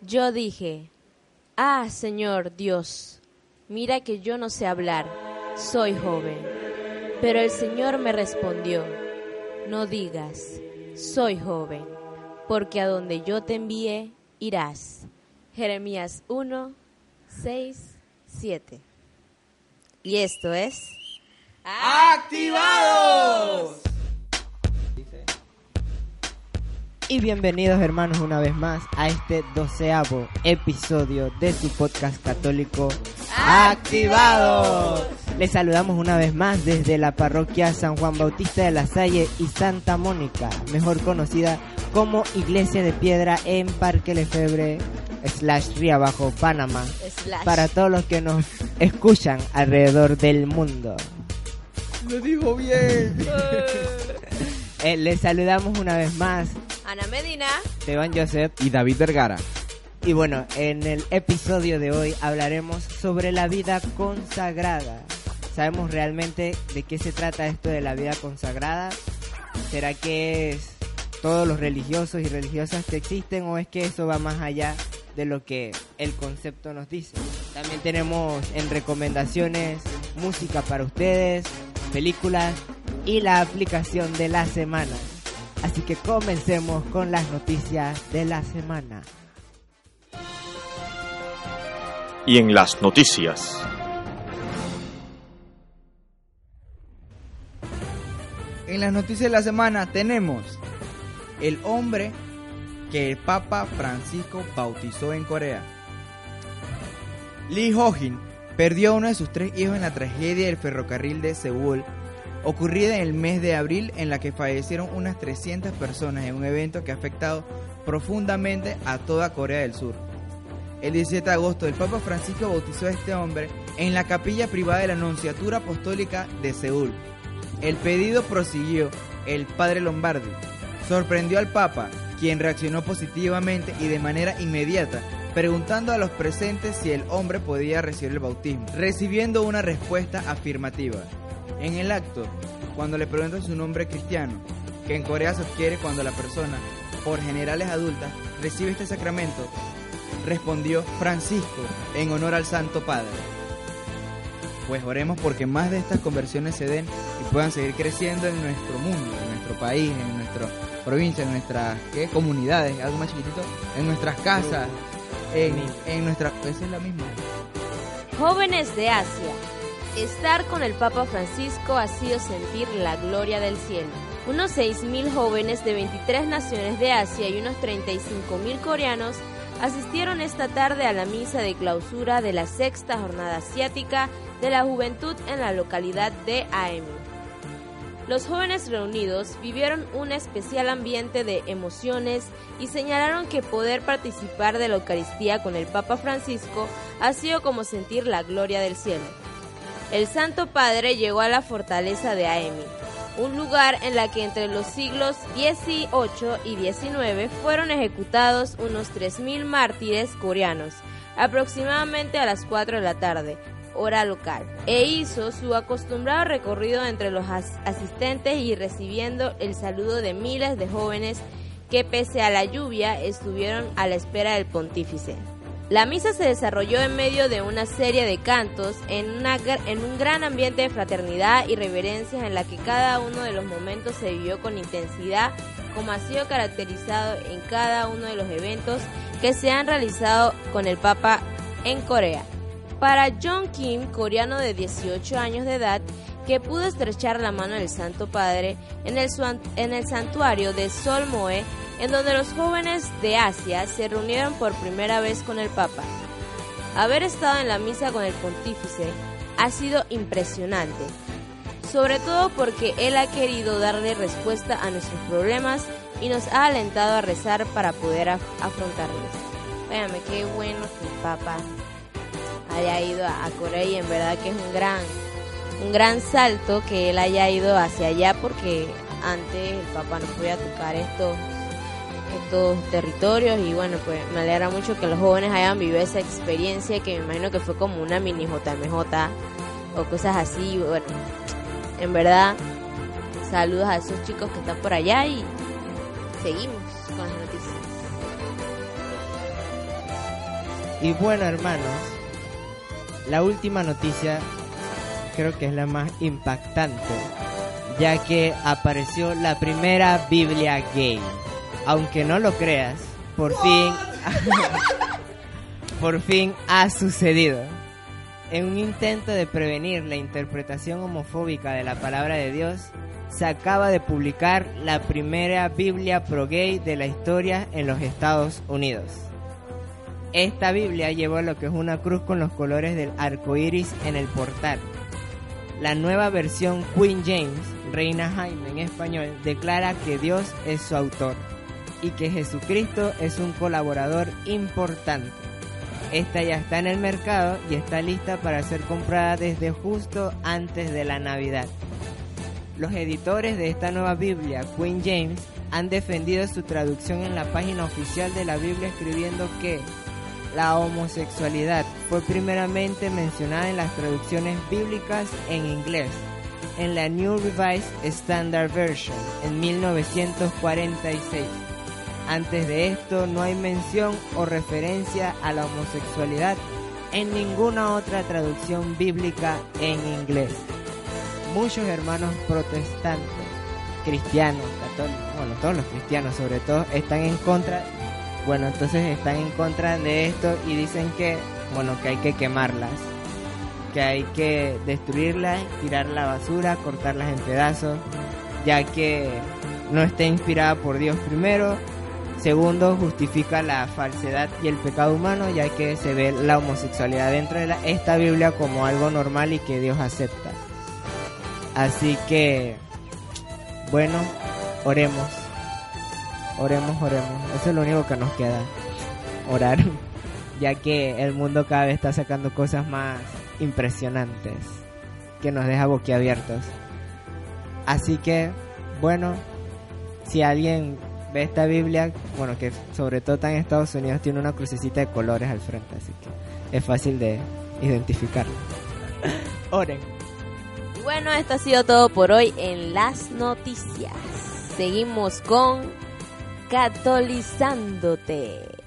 Yo dije, Ah, Señor Dios, mira que yo no sé hablar, soy joven. Pero el Señor me respondió, No digas, soy joven, porque a donde yo te envíe, irás. Jeremías 1, 6, 7. Y esto es... ¡Activados! Y bienvenidos hermanos una vez más a este doceavo episodio de su podcast católico Activados. Les saludamos una vez más desde la parroquia San Juan Bautista de la Salle y Santa Mónica, mejor conocida como Iglesia de Piedra en Parque Lefebre, slash Río Abajo, Panamá, Slash. para todos los que nos escuchan alrededor del mundo. Lo digo bien. Eh, les saludamos una vez más, Ana Medina. Esteban Joseph Y David Vergara. Y bueno, en el episodio de hoy hablaremos sobre la vida consagrada. ¿Sabemos realmente de qué se trata esto de la vida consagrada? ¿Será que es todos los religiosos y religiosas que existen o es que eso va más allá de lo que el concepto nos dice? También tenemos en recomendaciones música para ustedes, películas y la aplicación de la semana. Así que comencemos con las noticias de la semana. Y en las noticias. En las noticias de la semana tenemos el hombre que el Papa Francisco bautizó en Corea. Lee Ho-jin perdió a uno de sus tres hijos en la tragedia del ferrocarril de Seúl, ocurrida en el mes de abril en la que fallecieron unas 300 personas en un evento que ha afectado profundamente a toda Corea del Sur. El 17 de agosto el Papa Francisco bautizó a este hombre en la capilla privada de la Nunciatura Apostólica de Seúl. El pedido prosiguió el padre Lombardi. Sorprendió al Papa, quien reaccionó positivamente y de manera inmediata, preguntando a los presentes si el hombre podía recibir el bautismo, recibiendo una respuesta afirmativa. En el acto, cuando le preguntan su nombre cristiano, que en Corea se adquiere cuando la persona, por generales adultas, recibe este sacramento, respondió Francisco en honor al Santo Padre. Pues oremos porque más de estas conversiones se den y puedan seguir creciendo en nuestro mundo, en nuestro país, en nuestra provincia, en nuestras ¿qué? comunidades, algo más chiquitito, en nuestras casas, en, en nuestra... Esa es la misma. Jóvenes de Asia. Estar con el Papa Francisco ha sido sentir la gloria del cielo. Unos 6.000 jóvenes de 23 naciones de Asia y unos 35.000 coreanos asistieron esta tarde a la misa de clausura de la sexta jornada asiática de la juventud en la localidad de Aemi. Los jóvenes reunidos vivieron un especial ambiente de emociones y señalaron que poder participar de la Eucaristía con el Papa Francisco ha sido como sentir la gloria del cielo. El Santo Padre llegó a la fortaleza de Aemi, un lugar en la que entre los siglos XVIII y XIX fueron ejecutados unos 3.000 mártires coreanos, aproximadamente a las 4 de la tarde, hora local, e hizo su acostumbrado recorrido entre los as- asistentes y recibiendo el saludo de miles de jóvenes que pese a la lluvia estuvieron a la espera del pontífice. La misa se desarrolló en medio de una serie de cantos en, en un gran ambiente de fraternidad y reverencia en la que cada uno de los momentos se vivió con intensidad como ha sido caracterizado en cada uno de los eventos que se han realizado con el Papa en Corea. Para John Kim, coreano de 18 años de edad, que pudo estrechar la mano del Santo Padre en el, en el santuario de Sol Moe, en donde los jóvenes de Asia se reunieron por primera vez con el Papa. Haber estado en la misa con el pontífice ha sido impresionante, sobre todo porque él ha querido darle respuesta a nuestros problemas y nos ha alentado a rezar para poder af- afrontarlos. Véame, qué bueno que el Papa haya ido a Corea y en verdad que es un gran, un gran salto que él haya ido hacia allá porque antes el Papa no podía tocar estos estos territorios y bueno pues me alegra mucho que los jóvenes hayan vivido esa experiencia que me imagino que fue como una mini JMJ o cosas así. Bueno en verdad saludos a esos chicos que están por allá y seguimos con las noticias. Y bueno, hermanos, la última noticia creo que es la más impactante, ya que apareció la primera Biblia gay. Aunque no lo creas, por fin por fin ha sucedido. En un intento de prevenir la interpretación homofóbica de la palabra de Dios, se acaba de publicar la primera Biblia pro gay de la historia en los Estados Unidos. Esta Biblia lleva lo que es una cruz con los colores del arco iris en el portal. La nueva versión Queen James, Reina Jaime en español, declara que Dios es su autor y que Jesucristo es un colaborador importante. Esta ya está en el mercado y está lista para ser comprada desde justo antes de la Navidad. Los editores de esta nueva Biblia, Queen James, han defendido su traducción en la página oficial de la Biblia escribiendo que la homosexualidad fue primeramente mencionada en las traducciones bíblicas en inglés, en la New Revised Standard Version en 1946 antes de esto no hay mención o referencia a la homosexualidad en ninguna otra traducción bíblica en inglés. Muchos hermanos protestantes, cristianos, católicos, bueno, todos los cristianos sobre todo, están en contra, bueno, entonces están en contra de esto y dicen que, bueno, que hay que quemarlas, que hay que destruirlas, tirar la basura, cortarlas en pedazos, ya que no está inspirada por Dios primero Segundo, justifica la falsedad y el pecado humano, ya que se ve la homosexualidad dentro de esta Biblia como algo normal y que Dios acepta. Así que, bueno, oremos. Oremos, oremos. Eso es lo único que nos queda. Orar. Ya que el mundo cada vez está sacando cosas más impresionantes. Que nos deja boquiabiertos. Así que, bueno, si alguien ve esta Biblia, bueno, que sobre todo está en Estados Unidos, tiene una crucecita de colores al frente, así que es fácil de identificarla. Oren. Bueno, esto ha sido todo por hoy en las noticias. Seguimos con Catolizándote.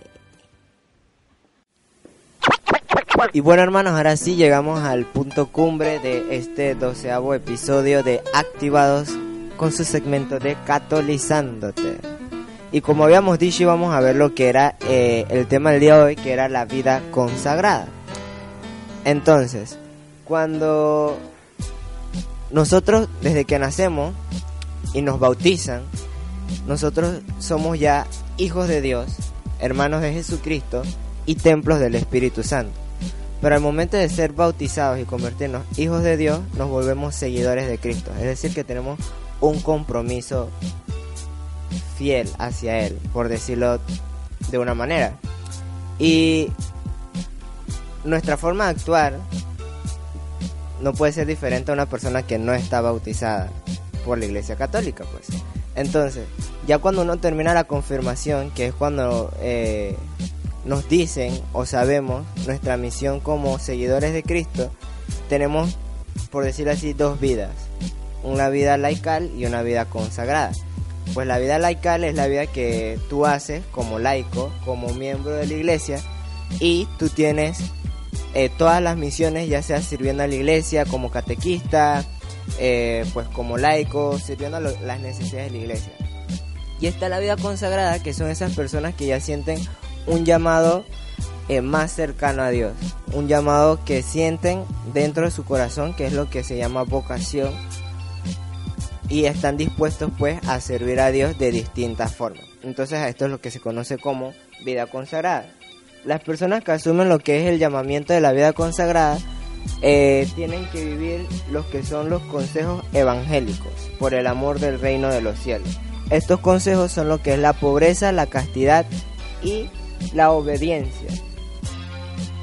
Y bueno hermanos, ahora sí llegamos al punto cumbre de este doceavo episodio de Activados con su segmento de Catolizándote. Y como habíamos dicho, íbamos a ver lo que era eh, el tema del día de hoy, que era la vida consagrada. Entonces, cuando nosotros, desde que nacemos y nos bautizan, nosotros somos ya hijos de Dios, hermanos de Jesucristo y templos del Espíritu Santo. Pero al momento de ser bautizados y convertirnos hijos de Dios, nos volvemos seguidores de Cristo. Es decir, que tenemos un compromiso fiel hacia Él, por decirlo de una manera. Y nuestra forma de actuar no puede ser diferente a una persona que no está bautizada por la Iglesia Católica, pues. Entonces, ya cuando uno termina la confirmación, que es cuando eh, nos dicen o sabemos nuestra misión como seguidores de Cristo, tenemos, por decirlo así, dos vidas. Una vida laical y una vida consagrada. Pues la vida laical es la vida que tú haces como laico, como miembro de la iglesia, y tú tienes eh, todas las misiones, ya sea sirviendo a la iglesia como catequista, eh, pues como laico, sirviendo a las necesidades de la iglesia. Y está la vida consagrada, que son esas personas que ya sienten un llamado eh, más cercano a Dios, un llamado que sienten dentro de su corazón, que es lo que se llama vocación y están dispuestos pues a servir a Dios de distintas formas. Entonces esto es lo que se conoce como vida consagrada. Las personas que asumen lo que es el llamamiento de la vida consagrada eh, tienen que vivir los que son los consejos evangélicos por el amor del reino de los cielos. Estos consejos son lo que es la pobreza, la castidad y la obediencia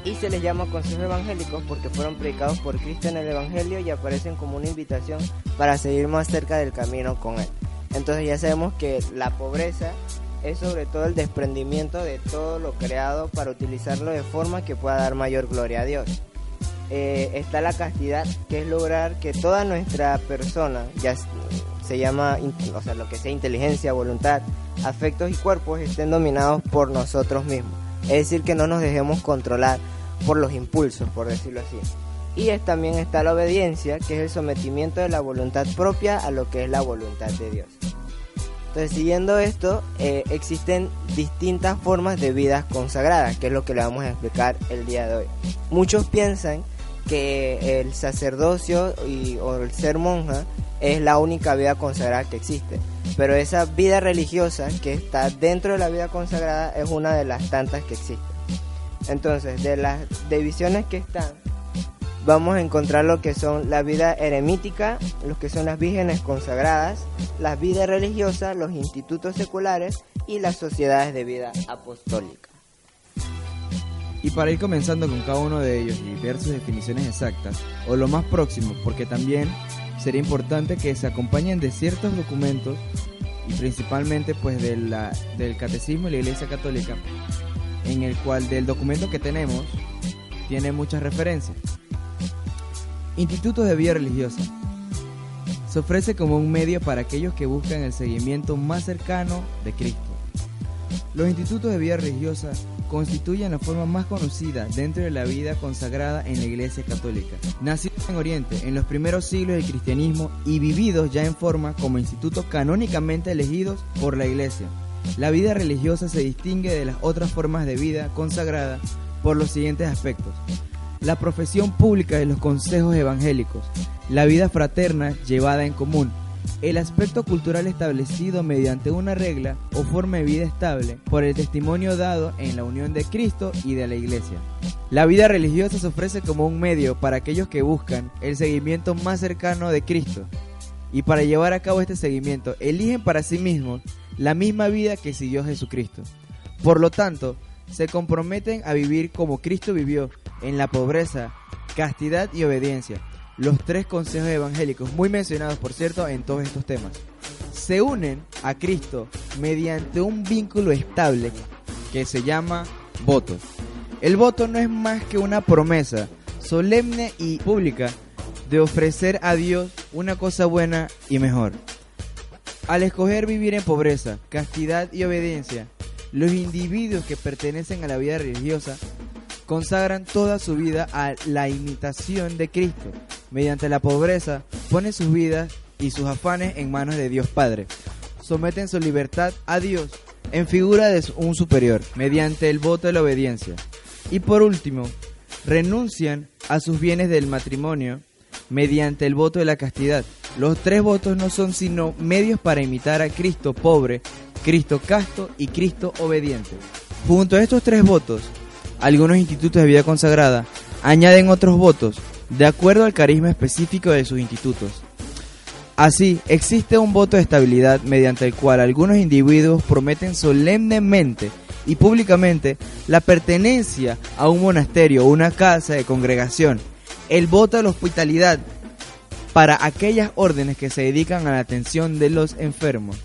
y se les llama consejos evangélicos porque fueron predicados por Cristo en el Evangelio y aparecen como una invitación para seguir más cerca del camino con Él. Entonces ya sabemos que la pobreza es sobre todo el desprendimiento de todo lo creado para utilizarlo de forma que pueda dar mayor gloria a Dios. Eh, está la castidad, que es lograr que toda nuestra persona, ya se llama, o sea, lo que sea inteligencia, voluntad, afectos y cuerpos, estén dominados por nosotros mismos Es decir, que no nos dejemos controlar por los impulsos, por decirlo así. Y también está la obediencia, que es el sometimiento de la voluntad propia a lo que es la voluntad de Dios. Entonces, siguiendo esto, eh, existen distintas formas de vidas consagradas, que es lo que le vamos a explicar el día de hoy. Muchos piensan que el sacerdocio y, o el ser monja es la única vida consagrada que existe. Pero esa vida religiosa que está dentro de la vida consagrada es una de las tantas que existen. Entonces, de las divisiones que están, vamos a encontrar lo que son la vida eremítica, lo que son las vírgenes consagradas, las vidas religiosas, los institutos seculares y las sociedades de vida apostólica. Y para ir comenzando con cada uno de ellos y ver sus definiciones exactas, o lo más próximo, porque también sería importante que se acompañen de ciertos documentos y principalmente pues de la, del catecismo de la Iglesia Católica, en el cual del documento que tenemos tiene muchas referencias. Institutos de vida religiosa. Se ofrece como un medio para aquellos que buscan el seguimiento más cercano de Cristo. Los institutos de vida religiosa constituyen la forma más conocida dentro de la vida consagrada en la Iglesia Católica. Nacidos en Oriente en los primeros siglos del cristianismo y vividos ya en forma como institutos canónicamente elegidos por la Iglesia. La vida religiosa se distingue de las otras formas de vida consagrada por los siguientes aspectos. La profesión pública de los consejos evangélicos, la vida fraterna llevada en común, el aspecto cultural establecido mediante una regla o forma de vida estable por el testimonio dado en la unión de Cristo y de la Iglesia. La vida religiosa se ofrece como un medio para aquellos que buscan el seguimiento más cercano de Cristo y para llevar a cabo este seguimiento eligen para sí mismos la misma vida que siguió Jesucristo. Por lo tanto, se comprometen a vivir como Cristo vivió, en la pobreza, castidad y obediencia, los tres consejos evangélicos, muy mencionados por cierto en todos estos temas. Se unen a Cristo mediante un vínculo estable que se llama voto. El voto no es más que una promesa solemne y pública de ofrecer a Dios una cosa buena y mejor. Al escoger vivir en pobreza, castidad y obediencia, los individuos que pertenecen a la vida religiosa consagran toda su vida a la imitación de Cristo mediante la pobreza, ponen sus vidas y sus afanes en manos de Dios Padre. Someten su libertad a Dios en figura de un superior, mediante el voto de la obediencia. Y por último, renuncian a sus bienes del matrimonio mediante el voto de la castidad. Los tres votos no son sino medios para imitar a Cristo pobre, Cristo casto y Cristo obediente. Junto a estos tres votos, algunos institutos de vida consagrada añaden otros votos de acuerdo al carisma específico de sus institutos. Así, existe un voto de estabilidad mediante el cual algunos individuos prometen solemnemente y públicamente la pertenencia a un monasterio o una casa de congregación, el voto de la hospitalidad para aquellas órdenes que se dedican a la atención de los enfermos.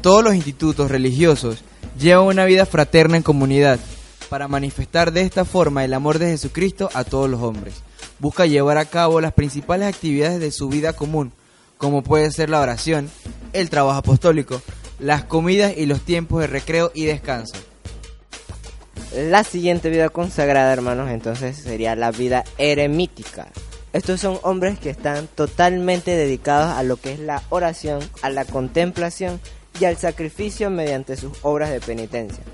Todos los institutos religiosos llevan una vida fraterna en comunidad para manifestar de esta forma el amor de Jesucristo a todos los hombres busca llevar a cabo las principales actividades de su vida común, como puede ser la oración, el trabajo apostólico, las comidas y los tiempos de recreo y descanso. La siguiente vida consagrada, hermanos, entonces sería la vida eremítica. Estos son hombres que están totalmente dedicados a lo que es la oración, a la contemplación y al sacrificio mediante sus obras de penitencia.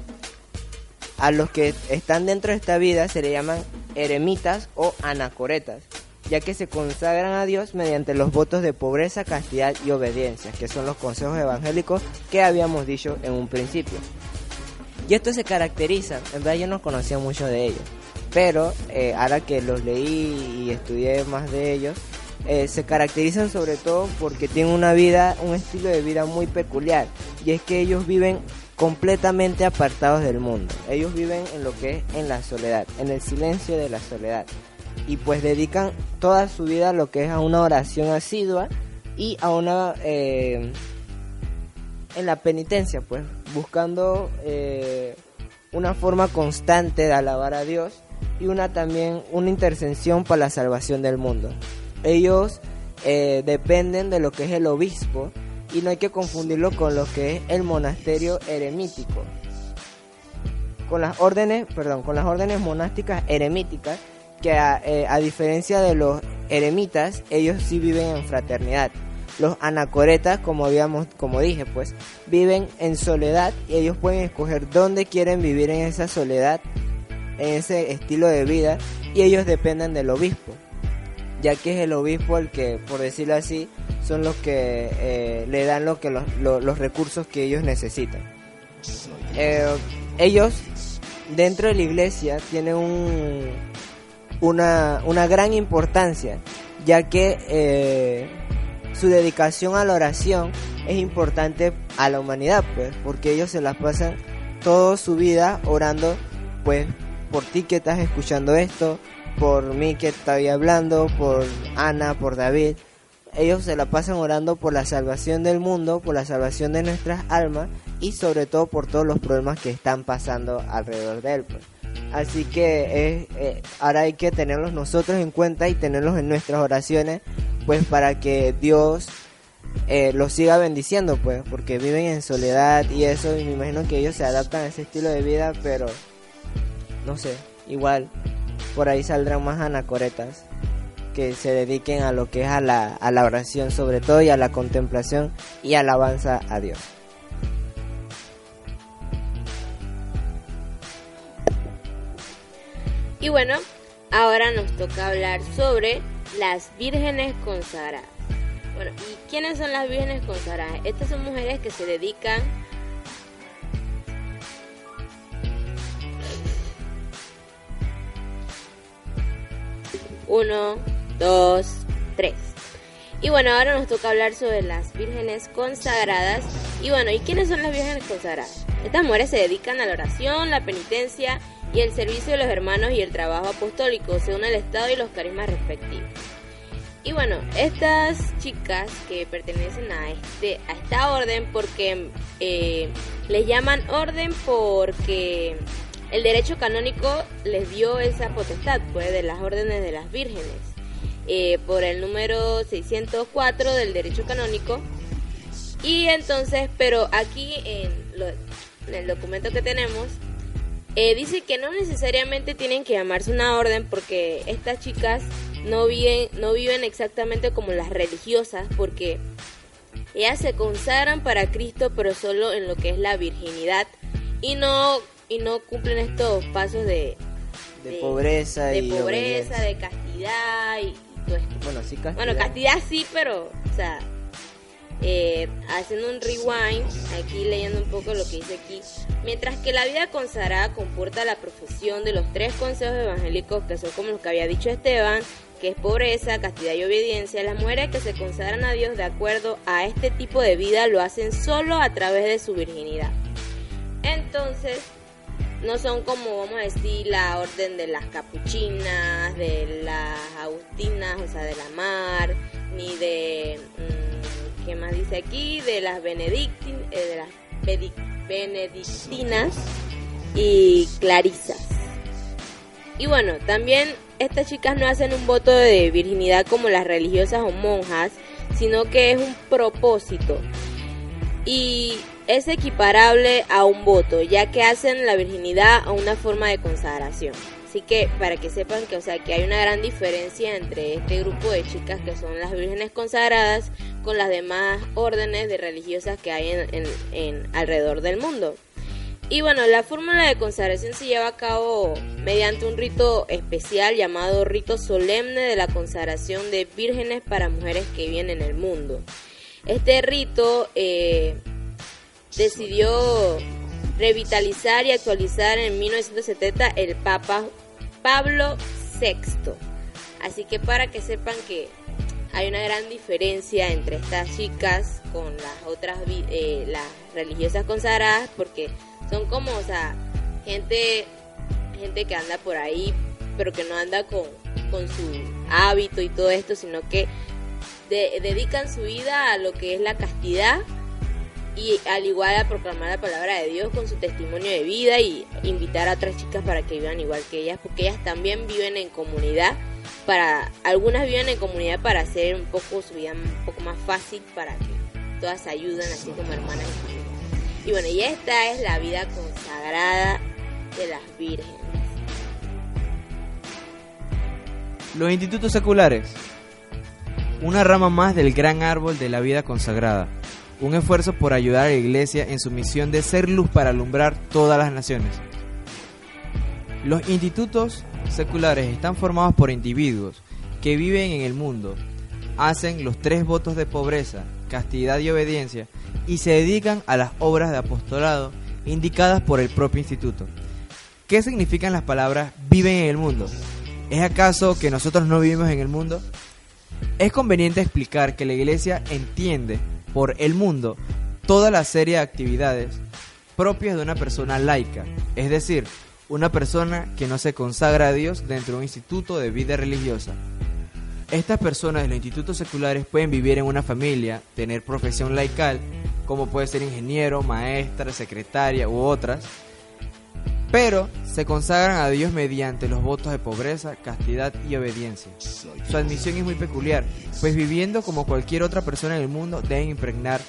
A los que están dentro de esta vida se le llaman eremitas o anacoretas, ya que se consagran a Dios mediante los votos de pobreza, castidad y obediencia, que son los consejos evangélicos que habíamos dicho en un principio. Y estos se caracterizan, en verdad yo no conocía mucho de ellos, pero eh, ahora que los leí y estudié más de ellos, eh, se caracterizan sobre todo porque tienen una vida, un estilo de vida muy peculiar, y es que ellos viven completamente apartados del mundo. Ellos viven en lo que es en la soledad, en el silencio de la soledad. Y pues dedican toda su vida a lo que es a una oración asidua y a una... Eh, en la penitencia, pues, buscando eh, una forma constante de alabar a Dios y una también una intercesión para la salvación del mundo. Ellos eh, dependen de lo que es el obispo y no hay que confundirlo con lo que es el monasterio eremítico. con las órdenes, perdón, con las órdenes monásticas eremíticas, que a, eh, a diferencia de los eremitas, ellos sí viven en fraternidad. Los anacoretas, como habíamos, como dije, pues, viven en soledad y ellos pueden escoger dónde quieren vivir en esa soledad, en ese estilo de vida, y ellos dependen del obispo, ya que es el obispo el que, por decirlo así, son los que eh, le dan lo que los, lo- los recursos que ellos necesitan. Eh, ellos dentro de la iglesia tienen un, una, una gran importancia, ya que eh, su dedicación a la oración es importante a la humanidad, pues, porque ellos se las pasan toda su vida orando, pues, por ti que estás escuchando esto, por mí que estoy hablando, por Ana, por David. Ellos se la pasan orando por la salvación del mundo, por la salvación de nuestras almas y sobre todo por todos los problemas que están pasando alrededor de él. pues. Así que eh, ahora hay que tenerlos nosotros en cuenta y tenerlos en nuestras oraciones, pues para que Dios eh, los siga bendiciendo, pues, porque viven en soledad y eso, y me imagino que ellos se adaptan a ese estilo de vida, pero no sé, igual por ahí saldrán más anacoretas que se dediquen a lo que es a la, a la oración sobre todo y a la contemplación y alabanza a Dios. Y bueno, ahora nos toca hablar sobre las vírgenes consagradas. Bueno, ¿y quiénes son las vírgenes consagradas? Estas son mujeres que se dedican Uno, dos, tres. Y bueno, ahora nos toca hablar sobre las vírgenes consagradas. Y bueno, ¿y quiénes son las vírgenes consagradas? Estas mujeres se dedican a la oración, la penitencia y el servicio de los hermanos y el trabajo apostólico, según el estado y los carismas respectivos. Y bueno, estas chicas que pertenecen a este a esta orden porque eh, les llaman orden porque el derecho canónico les dio esa potestad, pues, de las órdenes de las vírgenes. Eh, por el número 604 del derecho canónico. Y entonces, pero aquí en, lo- en el documento que tenemos, eh, dice que no necesariamente tienen que llamarse una orden porque estas chicas no viven, no viven exactamente como las religiosas porque ellas se consagran para Cristo pero solo en lo que es la virginidad y no, y no cumplen estos pasos de, De pobreza de y pobreza, de castidad y, Bueno, sí, castidad. Bueno, castidad sí, pero, o sea, eh, haciendo un rewind, aquí leyendo un poco lo que dice aquí, mientras que la vida consagrada comporta la profesión de los tres consejos evangélicos que son como los que había dicho Esteban, que es pobreza, castidad y obediencia, las mujeres que se consagran a Dios de acuerdo a este tipo de vida lo hacen solo a través de su virginidad. Entonces, no son como, vamos a decir, la orden de las capuchinas, de las agustinas, o sea, de la mar, ni de, mm, ¿qué más dice aquí? De las benedictin, eh, de las benedictinas y clarisas. Y bueno, también estas chicas no hacen un voto de virginidad como las religiosas o monjas, sino que es un propósito y es equiparable a un voto, ya que hacen la virginidad a una forma de consagración. Así que para que sepan que, o sea, que hay una gran diferencia entre este grupo de chicas que son las vírgenes consagradas con las demás órdenes de religiosas que hay en, en- alrededor del mundo. Y bueno, la fórmula de consagración se lleva a cabo mediante un rito especial llamado rito solemne de la consagración de vírgenes para mujeres que viven en el mundo. Este rito eh, decidió revitalizar y actualizar en 1970 el Papa Pablo VI. Así que para que sepan que hay una gran diferencia entre estas chicas con las otras eh, las religiosas consagradas porque son como o sea gente gente que anda por ahí pero que no anda con, con su hábito y todo esto sino que de- dedican su vida a lo que es la castidad y al igual a proclamar la palabra de Dios con su testimonio de vida y invitar a otras chicas para que vivan igual que ellas, porque ellas también viven en comunidad. Para algunas viven en comunidad para hacer un poco su vida un poco más fácil para que todas ayuden así como hermanas. Y bueno, y esta es la vida consagrada de las vírgenes. Los institutos seculares. Una rama más del gran árbol de la vida consagrada. Un esfuerzo por ayudar a la iglesia en su misión de ser luz para alumbrar todas las naciones. Los institutos seculares están formados por individuos que viven en el mundo, hacen los tres votos de pobreza, castidad y obediencia y se dedican a las obras de apostolado indicadas por el propio instituto. ¿Qué significan las palabras viven en el mundo? ¿Es acaso que nosotros no vivimos en el mundo? Es conveniente explicar que la iglesia entiende por el mundo toda la serie de actividades propias de una persona laica, es decir, una persona que no se consagra a Dios dentro de un instituto de vida religiosa. Estas personas de los institutos seculares pueden vivir en una familia, tener profesión laical, como puede ser ingeniero, maestra, secretaria u otras, pero se consagran a Dios mediante los votos de pobreza, castidad y obediencia. Su admisión es muy peculiar, pues viviendo como cualquier otra persona en el mundo deben impregnar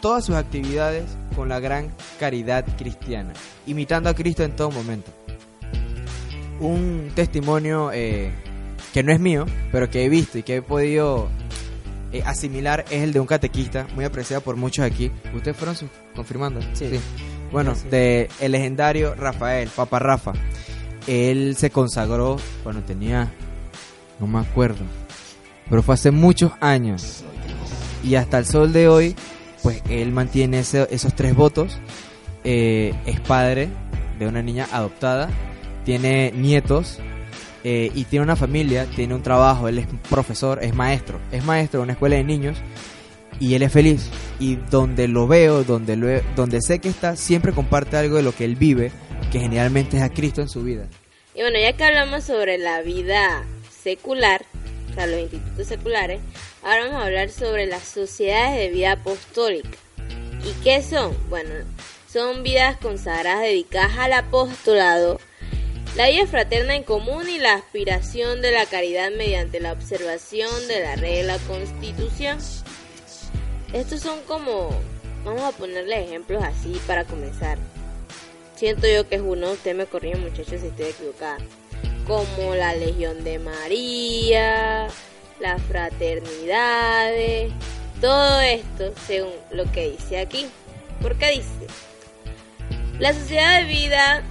todas sus actividades con la gran caridad cristiana, imitando a Cristo en todo momento. Un testimonio eh, que no es mío, pero que he visto y que he podido eh, asimilar es el de un catequista muy apreciado por muchos aquí. ¿Ustedes fueron confirmando? Sí. Bueno, Sí, sí. de el legendario Rafael, Papa Rafa. Él se consagró cuando tenía, no me acuerdo, pero fue hace muchos años. Y hasta el sol de hoy, pues él mantiene ese- esos tres votos. Eh, es padre de una niña adoptada, tiene nietos eh, y tiene una familia, tiene un trabajo, él es profesor, es maestro, es maestro de una escuela de niños y él es feliz. Y donde lo veo, donde, lo donde sé que está, siempre comparte algo de lo que él vive, que generalmente es a Cristo en su vida. Y bueno, ya que hablamos sobre la vida secular, o sea, los institutos seculares, ahora vamos a hablar sobre las sociedades de vida apostólica. ¿Y qué son? Bueno, son vidas consagradas dedicadas al apostolado, la vida fraterna en común y la aspiración de la caridad mediante la observación de la regla constitución. Estos son como, vamos a ponerle ejemplos así para comenzar. Siento yo que es uno, usted me corrige muchachos si estoy equivocada. Como la Legión de María, las fraternidades, todo esto según lo que dice aquí. ¿Por qué dice? La sociedad de vida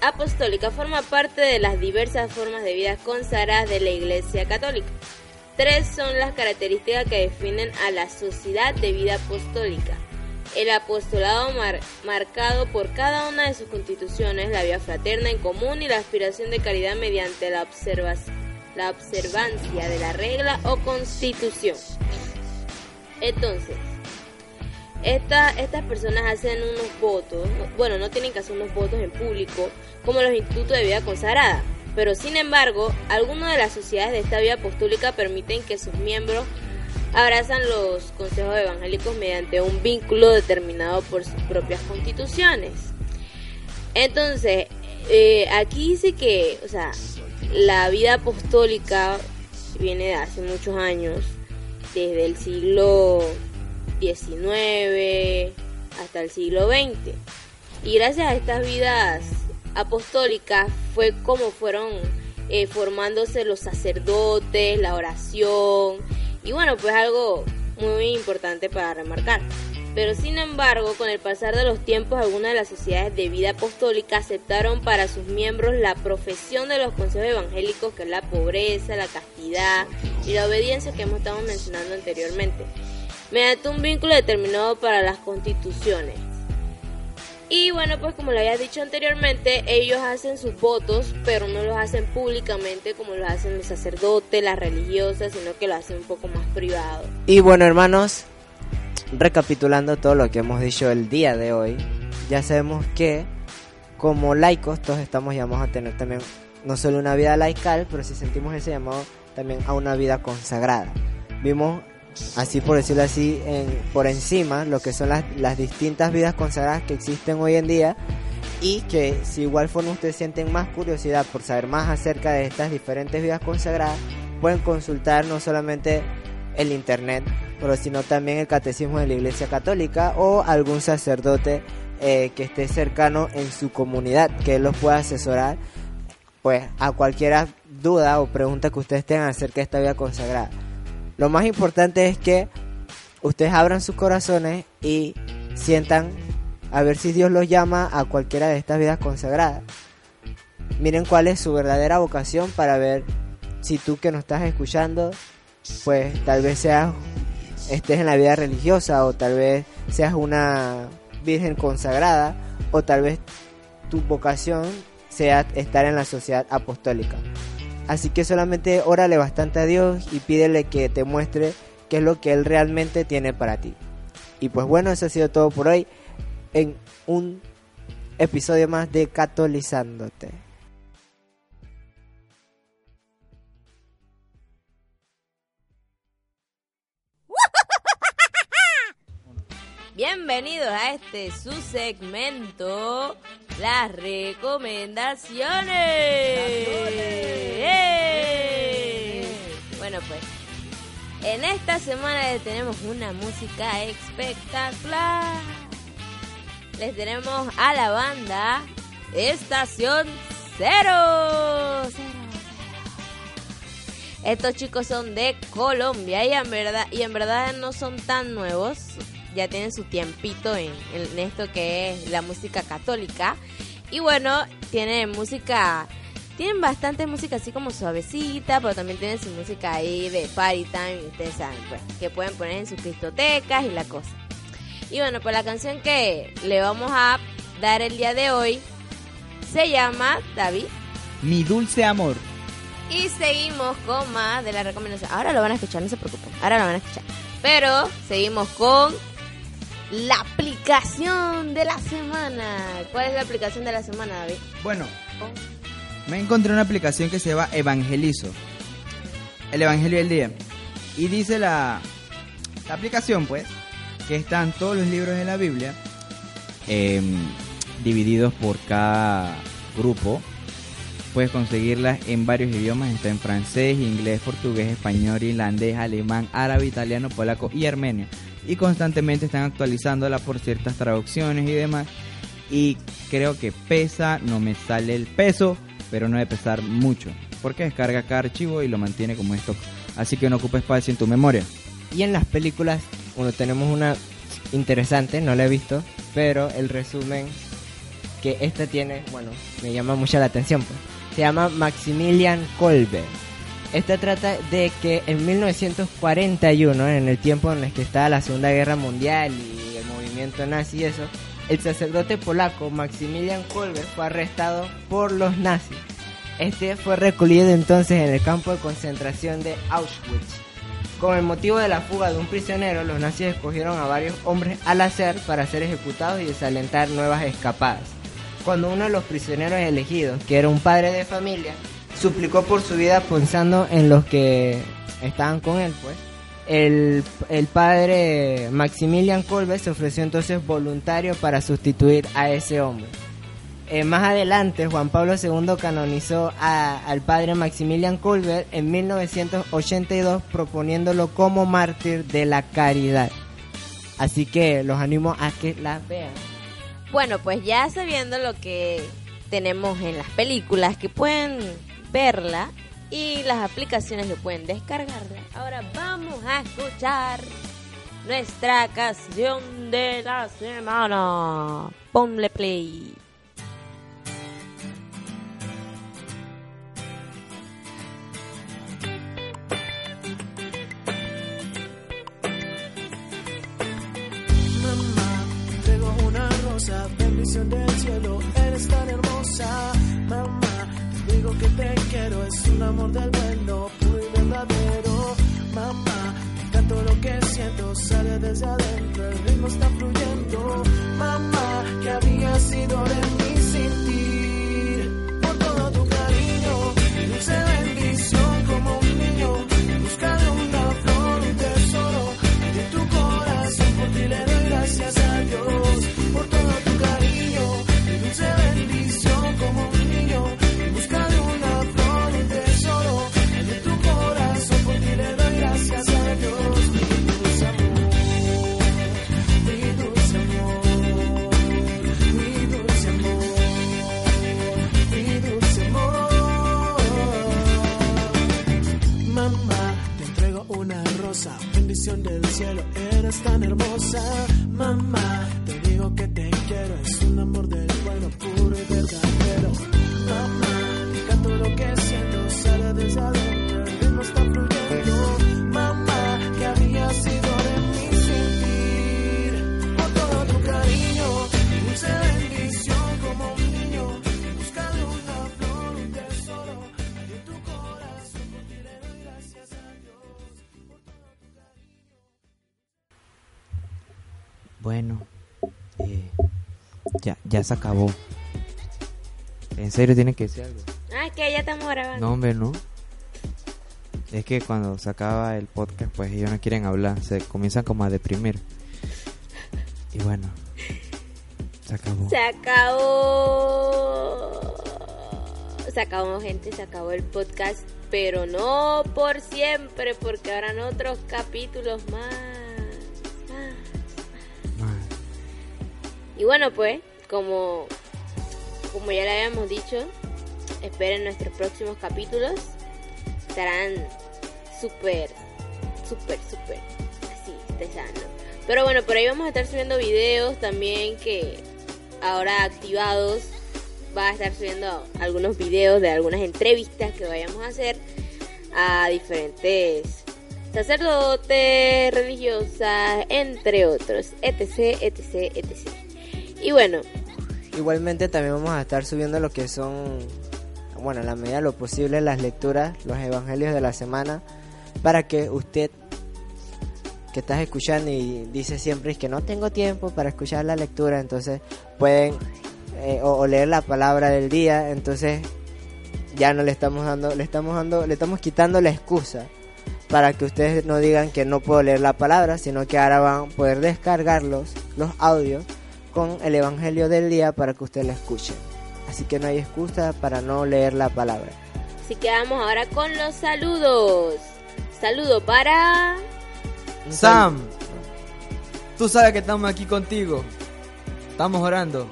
apostólica forma parte de las diversas formas de vida consagradas de la Iglesia Católica. Tres son las características que definen a la sociedad de vida apostólica. El apostolado mar- marcado por cada una de sus constituciones, la vida fraterna en común y la aspiración de caridad mediante la, observancia de la regla o constitución. Entonces, esta- estas personas hacen unos votos, no- bueno, no tienen que hacer unos votos en público como los institutos de vida consagrada, pero sin embargo, algunas de las sociedades de esta vida apostólica permiten que sus miembros abrazan los consejos evangélicos mediante un vínculo determinado por sus propias constituciones. Entonces, eh, aquí dice que, o sea, la vida apostólica viene de hace muchos años, desde el siglo XIX hasta el siglo XX. Y gracias a estas vidas apostólicas fue como fueron eh, formándose los sacerdotes, la oración y bueno, pues algo muy importante para remarcar. Pero sin embargo, con el pasar de los tiempos, algunas de las sociedades de vida apostólica aceptaron para sus miembros la profesión de los consejos evangélicos, que es la pobreza, la castidad y la obediencia que hemos estado mencionando anteriormente, mediante un vínculo determinado para las constituciones. Y bueno, pues como lo había dicho anteriormente, ellos hacen sus votos, pero no los hacen públicamente como lo hacen los sacerdotes, las religiosas, sino que lo hacen un poco más privado. Y bueno, hermanos, recapitulando todo lo que hemos dicho el día de hoy, ya sabemos que como laicos todos estamos llamados a tener también no solo una vida laical, pero si sentimos ese llamado también a una vida consagrada. Vimos, así por decirlo así, por encima lo que son las, distintas vidas consagradas que existen hoy en día y que si igual forma ustedes sienten más curiosidad por saber más acerca de estas diferentes vidas consagradas, pueden consultar no solamente el internet, pero sino también el catecismo de la Iglesia Católica o algún sacerdote eh, que esté cercano en su comunidad, que los pueda asesorar pues a cualquier duda o pregunta que ustedes tengan acerca de esta vida consagrada. Lo más importante es que ustedes abran sus corazones y sientan a ver si Dios los llama a cualquiera de estas vidas consagradas. Miren cuál es su verdadera vocación para ver si tú que nos estás escuchando, pues tal vez seas estés en la vida religiosa o tal vez seas una virgen consagrada o tal vez tu vocación sea estar en la sociedad apostólica. Así que solamente órale bastante a Dios y pídele que te muestre qué es lo que Él realmente tiene para ti. Y pues bueno, eso ha sido todo por hoy en un episodio más de Catolizándote. Bienvenidos a este su segmento, las recomendaciones. ¡Eh! Bueno pues, en esta semana les tenemos una música espectacular. Les tenemos a la banda Estación Cero. Estos chicos son de Colombia y en verdad y en verdad no son tan nuevos ya tienen su tiempito en, esto que es la música católica. Y bueno, tienen música, tienen bastante música así como suavecita, pero también tienen su música ahí de party time, ustedes saben, pues, que pueden poner en sus cristotecas y la cosa. Y bueno, pues la canción que le vamos a dar el día de hoy se llama, David. Mi dulce amor. Y seguimos con más de la recomendación. Ahora lo van a escuchar, no se preocupen. Ahora lo van a escuchar. Pero seguimos con la aplicación de la semana. ¿Cuál es la aplicación de la semana, David? Bueno, me encontré una aplicación que se llama Evangelizo. El Evangelio del Día. Y dice la, la aplicación, pues, que están todos los libros de la Biblia em, divididos por cada grupo. Puedes conseguirlas en varios idiomas. Está en francés, inglés, portugués, español, irlandés, alemán, árabe, italiano, polaco y armenio y constantemente están actualizándola por ciertas traducciones y demás. Y creo que pesa, no me sale el peso, pero no debe pesar mucho, porque descarga cada archivo y lo mantiene como esto. Así que no ocupa espacio en tu memoria. Y en las películas, bueno, tenemos una interesante, no la he visto, pero el resumen que esta tiene, bueno, me llama mucho la atención. Pues. Se llama Maximilian Kolbe esta trata de que en 1941, en el tiempo en el que estaba la Segunda Guerra Mundial y el movimiento nazi y eso, el sacerdote polaco Maximilian Kolbe fue arrestado por los nazis. Este fue recluido entonces en el campo de concentración de Auschwitz. Con el motivo de la fuga de un prisionero, los nazis escogieron a varios hombres al hacer para ser ejecutados y desalentar nuevas escapadas. Cuando uno de los prisioneros elegidos, que era un padre de familia, suplicó por su vida pensando en los que estaban con él, pues. El, padre Maximilian Kolbe se ofreció entonces voluntario para sustituir a ese hombre. Eh, más adelante, Juan Pablo II canonizó al padre Maximilian Kolbe en 1982 proponiéndolo como mártir de la caridad. Así que los animo a que la vean. Bueno, pues ya sabiendo lo que tenemos en las películas que pueden verla y las aplicaciones que pueden descargarla. Ahora vamos a escuchar nuestra canción de la semana. Ponle play. Quiero, es un amor del bueno, puro y verdadero. Mamá, canto lo que siento, sale desde adentro, el ritmo está fluyendo. Mamá, que había sido de mí sin ti, se acabó. En serio tiene que decir algo. Ah, es que ya estamos grabando. No, hombre, no. Es que cuando se acaba el podcast, pues ellos no quieren hablar, se comienzan como a deprimir. Y bueno, se acabó. Se acabó. Se acabó, gente, se acabó el podcast. Pero no por siempre, porque habrán otros capítulos más. Y bueno, pues, como, como ya le habíamos dicho, esperen nuestros próximos capítulos. Estarán súper, súper, súper así, ¿no? Pero bueno, por ahí vamos a estar subiendo videos también que ahora activados. Va a estar subiendo algunos videos de algunas entrevistas que vayamos a hacer a diferentes sacerdotes, religiosas, entre otros, etc, etc, etc. Y bueno, Igualmente también vamos a estar subiendo lo que son, bueno, en la medida de lo posible, las lecturas, los evangelios de la semana, para que usted que estás escuchando y dice siempre es que no tengo tiempo para escuchar la lectura, entonces pueden eh, o, o leer la palabra del día, entonces ya no le estamos dando, le estamos dando, le estamos quitando la excusa para que ustedes no digan que no puedo leer la palabra, sino que ahora van a poder descargarlos, los audios, con el Evangelio del día para que usted la escuche. Así que no hay excusa para no leer la palabra. así que vamos ahora con los saludos. Saludo para... Sam, tú sabes que estamos aquí contigo. Estamos orando.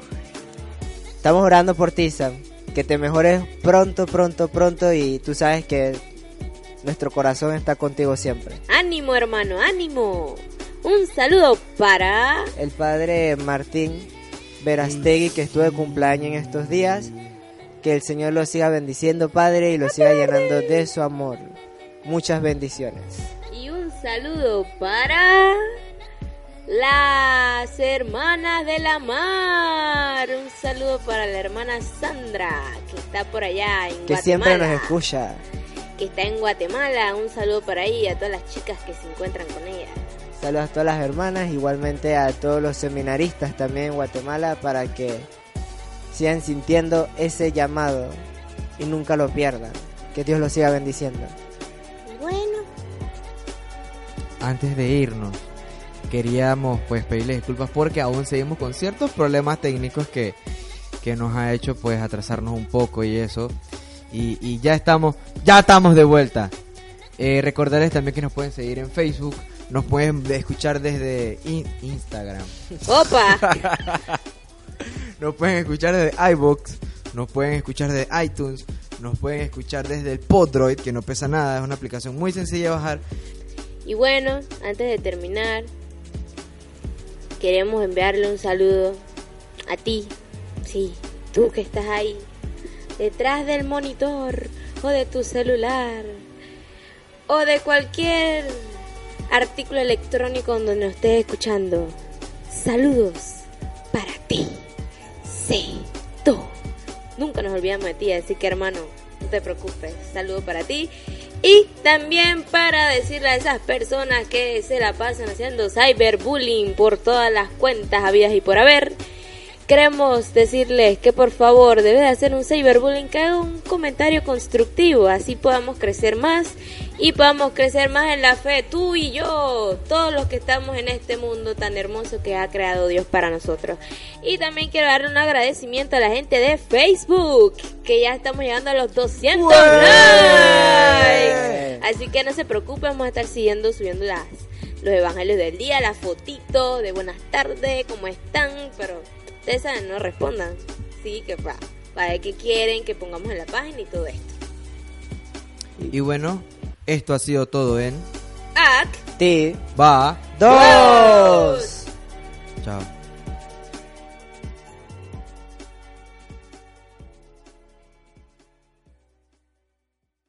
Estamos orando por ti, Sam. Que te mejores pronto, pronto, pronto y tú sabes que nuestro corazón está contigo siempre. Ánimo, hermano, ánimo. Un saludo para... El padre Martín Verastegui que estuvo de cumpleaños en estos días. Que el Señor lo siga bendiciendo, Padre, y lo siga llenando de su amor. Muchas bendiciones. Y un saludo para las hermanas de la mar. Un saludo para la hermana Sandra, que está por allá en Que Guatemala. siempre nos escucha. Que está en Guatemala. Un saludo para ahí y a todas las chicas que se encuentran con ella. Saludos a todas las hermanas, igualmente a todos los seminaristas también en Guatemala para que sigan sintiendo ese llamado y nunca lo pierdan. Que Dios los siga bendiciendo. Bueno, Antes de irnos, queríamos pues pedirles disculpas porque aún seguimos con ciertos problemas técnicos que, que nos ha hecho pues atrasarnos un poco y eso. Y, y ya estamos, ya estamos de vuelta. Eh, recordarles también que nos pueden seguir en Facebook, nos pueden escuchar desde in- Instagram, opa. nos pueden escuchar desde iBox, nos pueden escuchar desde iTunes, nos pueden escuchar desde el Podroid, que no pesa nada, es una aplicación muy sencilla de bajar. Y bueno, antes de terminar, queremos enviarle un saludo a ti, sí, tú que estás ahí, detrás del monitor o de tu celular o de cualquier artículo electrónico donde nos estés escuchando. Saludos para ti, sí, tú. Nunca nos olvidamos de ti, así que hermano, no te preocupes. Saludo para ti. Y también para decirle a esas personas que se la pasan haciendo cyberbullying por todas las cuentas habidas y por haber, queremos decirles que por favor, debe de hacer un cyberbullying, que haga un comentario constructivo, así podamos crecer más y podamos crecer más en la fe, tú y yo, todos los que estamos en este mundo tan hermoso que ha creado Dios para nosotros. Y también quiero darle un agradecimiento a la gente de Facebook, que ya estamos llegando a los 200 likes. Así que no se preocupen, vamos a estar siguiendo subiendo las, los evangelios del día, las fotitos de buenas tardes, cómo están, pero ustedes saben, no respondan. Sí, que va, para ver qué quieren que pongamos en la página y todo esto. Y bueno, esto ha sido todo en Ac Ti. Va dos. Chao.